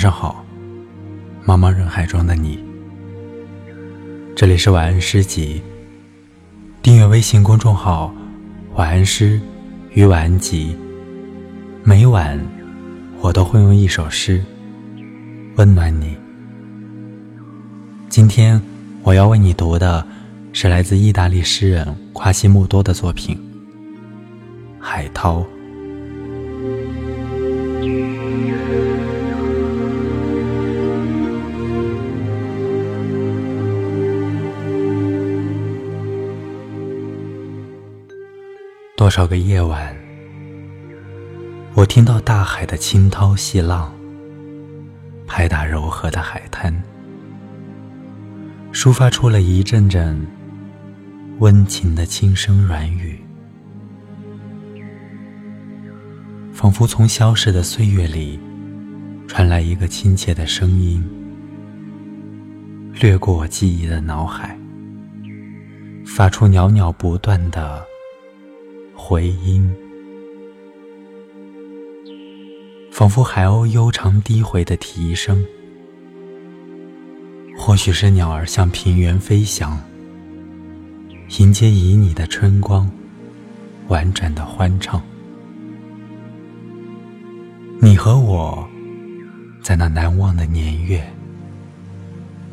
晚上好，茫茫人海中的你。这里是晚安诗集，订阅微信公众号“晚安诗与晚安集”，每晚我都会用一首诗温暖你。今天我要为你读的是来自意大利诗人夸西莫多的作品《海涛》。多少个夜晚，我听到大海的轻涛细浪拍打柔和的海滩，抒发出了一阵阵温情的轻声软语，仿佛从消逝的岁月里传来一个亲切的声音，掠过我记忆的脑海，发出袅袅不断的。回音，仿佛海鸥悠长低回的啼声。或许是鸟儿向平原飞翔，迎接旖旎的春光，婉转的欢唱。你和我，在那难忘的年月，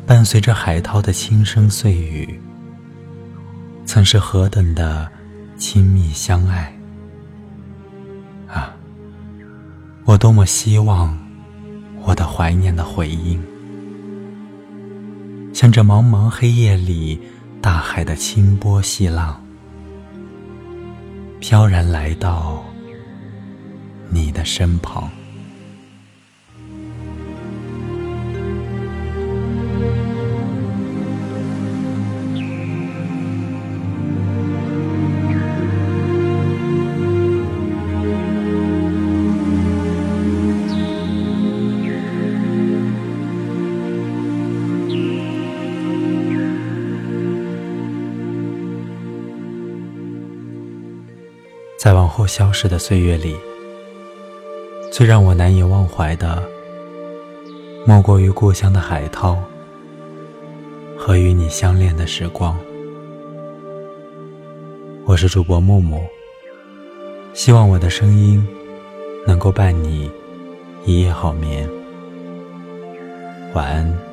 伴随着海涛的轻声碎语，曾是何等的。亲密相爱啊！我多么希望我的怀念的回音，像这茫茫黑夜里大海的清波细浪，飘然来到你的身旁。在往后消逝的岁月里，最让我难以忘怀的，莫过于故乡的海涛和与你相恋的时光。我是主播木木，希望我的声音能够伴你一夜好眠，晚安。